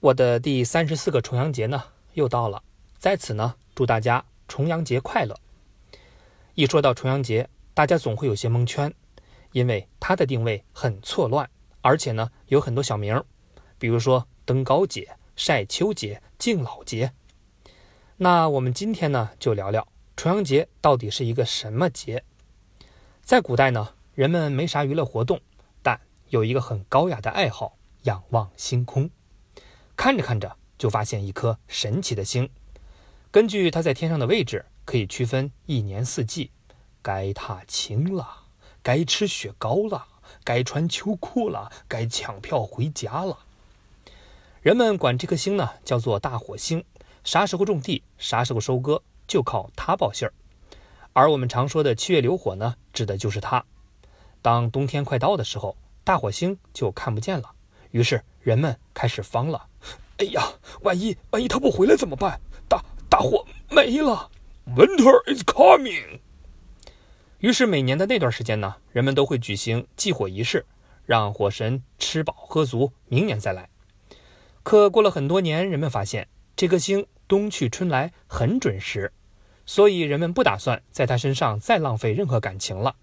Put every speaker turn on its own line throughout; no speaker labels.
我的第三十四个重阳节呢又到了，在此呢祝大家重阳节快乐。一说到重阳节，大家总会有些蒙圈，因为它的定位很错乱，而且呢有很多小名，比如说登高节、晒秋节、敬老节。那我们今天呢就聊聊重阳节到底是一个什么节。在古代呢，人们没啥娱乐活动，但有一个很高雅的爱好——仰望星空。看着看着，就发现一颗神奇的星。根据它在天上的位置，可以区分一年四季。该踏青了，该吃雪糕了，该穿秋裤了，该抢票回家了。人们管这颗星呢叫做大火星。啥时候种地，啥时候收割，就靠它报信儿。而我们常说的七月流火呢，指的就是它。当冬天快到的时候，大火星就看不见了，于是人们开始慌了。哎呀，万一万一他不回来怎么办？大大火没了，Winter is coming。于是每年的那段时间呢，人们都会举行祭火仪式，让火神吃饱喝足，明年再来。可过了很多年，人们发现这颗星冬去春来很准时。所以人们不打算在他身上再浪费任何感情了。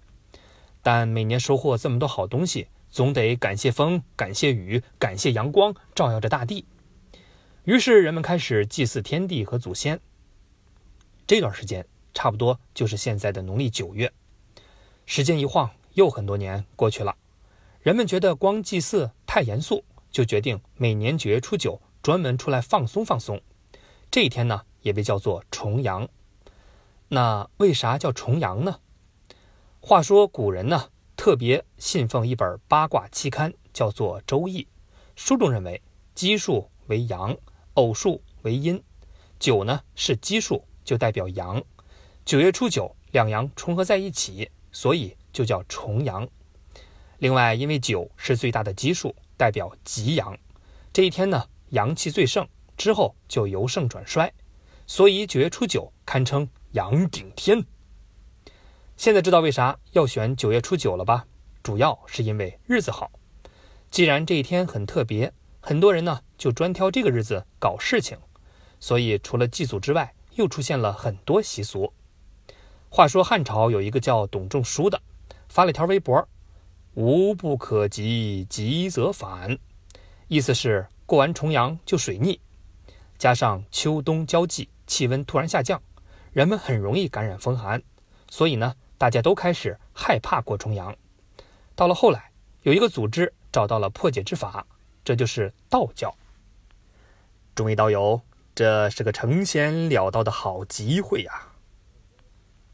但每年收获这么多好东西，总得感谢风，感谢雨，感谢阳光照耀着大地。于是人们开始祭祀天地和祖先。这段时间差不多就是现在的农历九月。时间一晃，又很多年过去了。人们觉得光祭祀太严肃，就决定每年九月初九专门出来放松放松。这一天呢，也被叫做重阳。那为啥叫重阳呢？话说古人呢，特别信奉一本八卦期刊，叫做《周易》。书中认为，奇数为阳，偶数为阴。九呢是奇数，就代表阳。九月初九，两阳重合在一起，所以就叫重阳。另外，因为九是最大的奇数，代表极阳。这一天呢，阳气最盛，之后就由盛转衰，所以九月初九堪称。阳顶天。现在知道为啥要选九月初九了吧？主要是因为日子好。既然这一天很特别，很多人呢就专挑这个日子搞事情，所以除了祭祖之外，又出现了很多习俗。话说汉朝有一个叫董仲舒的，发了条微博：“无不可及，急则反。”意思是过完重阳就水逆，加上秋冬交际，气温突然下降。人们很容易感染风寒，所以呢，大家都开始害怕过重阳。到了后来，有一个组织找到了破解之法，这就是道教。众位道友，这是个成仙了道的好机会呀！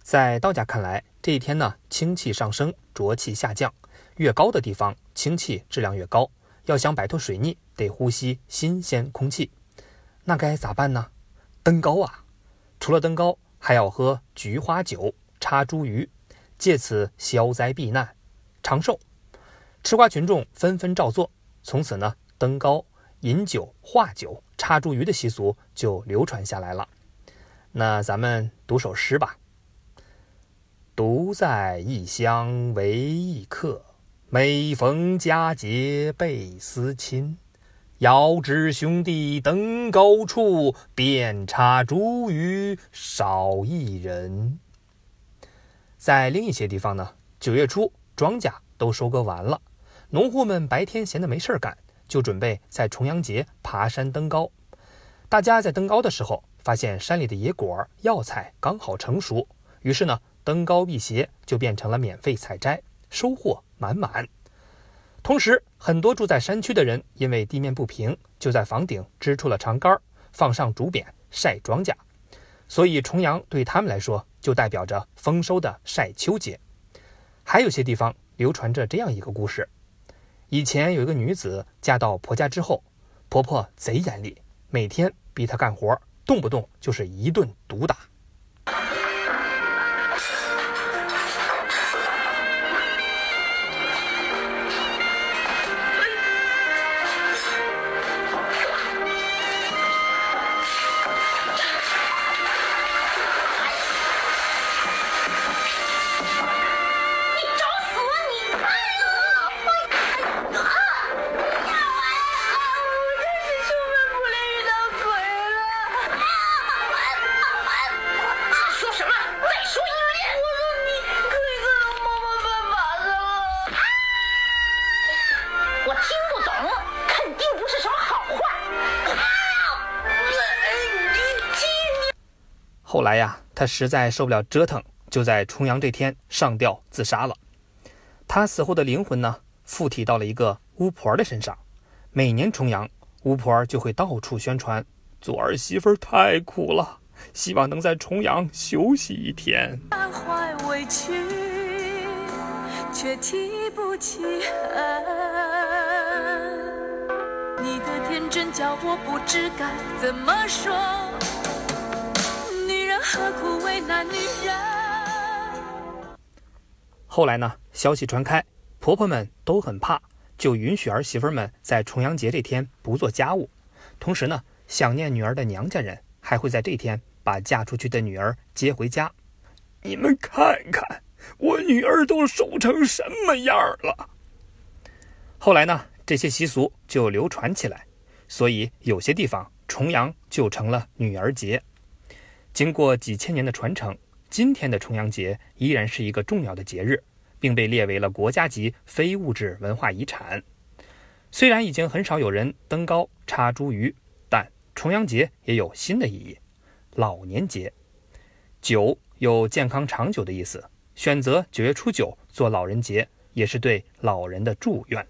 在道家看来，这一天呢，清气上升，浊气下降，越高的地方，清气质量越高。要想摆脱水逆，得呼吸新鲜空气。那该咋办呢？登高啊！除了登高。还要喝菊花酒、插茱萸，借此消灾避难、长寿。吃瓜群众纷纷照做，从此呢，登高、饮酒、画酒、插茱萸的习俗就流传下来了。那咱们读首诗吧：“独在异乡为异客，每逢佳节倍思亲。”遥知兄弟登高处，遍插茱萸少一人。在另一些地方呢，九月初庄稼都收割完了，农户们白天闲得没事干，就准备在重阳节爬山登高。大家在登高的时候，发现山里的野果、药材刚好成熟，于是呢，登高辟邪就变成了免费采摘，收获满满。同时，很多住在山区的人因为地面不平，就在房顶支出了长杆，放上竹匾晒庄稼。所以，重阳对他们来说就代表着丰收的晒秋节。还有些地方流传着这样一个故事：以前有一个女子嫁到婆家之后，婆婆贼严厉，每天逼她干活，动不动就是一顿毒打。后来呀，他实在受不了折腾，就在重阳这天上吊自杀了。他死后的灵魂呢，附体到了一个巫婆的身上。每年重阳，巫婆就会到处宣传：做儿媳妇太苦了，希望能在重阳休息一天。满怀委屈，却提不起恨。你的天真叫我不知该怎么说。何苦为难女人？后来呢？消息传开，婆婆们都很怕，就允许儿媳妇们在重阳节这天不做家务。同时呢，想念女儿的娘家人还会在这天把嫁出去的女儿接回家。你们看看，我女儿都瘦成什么样了。后来呢，这些习俗就流传起来，所以有些地方重阳就成了女儿节。经过几千年的传承，今天的重阳节依然是一个重要的节日。并被列为了国家级非物质文化遗产。虽然已经很少有人登高插茱萸，但重阳节也有新的意义——老年节。九有健康长久的意思，选择九月初九做老人节，也是对老人的祝愿。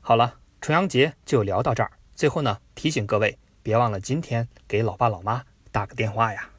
好了，重阳节就聊到这儿。最后呢，提醒各位，别忘了今天给老爸老妈打个电话呀。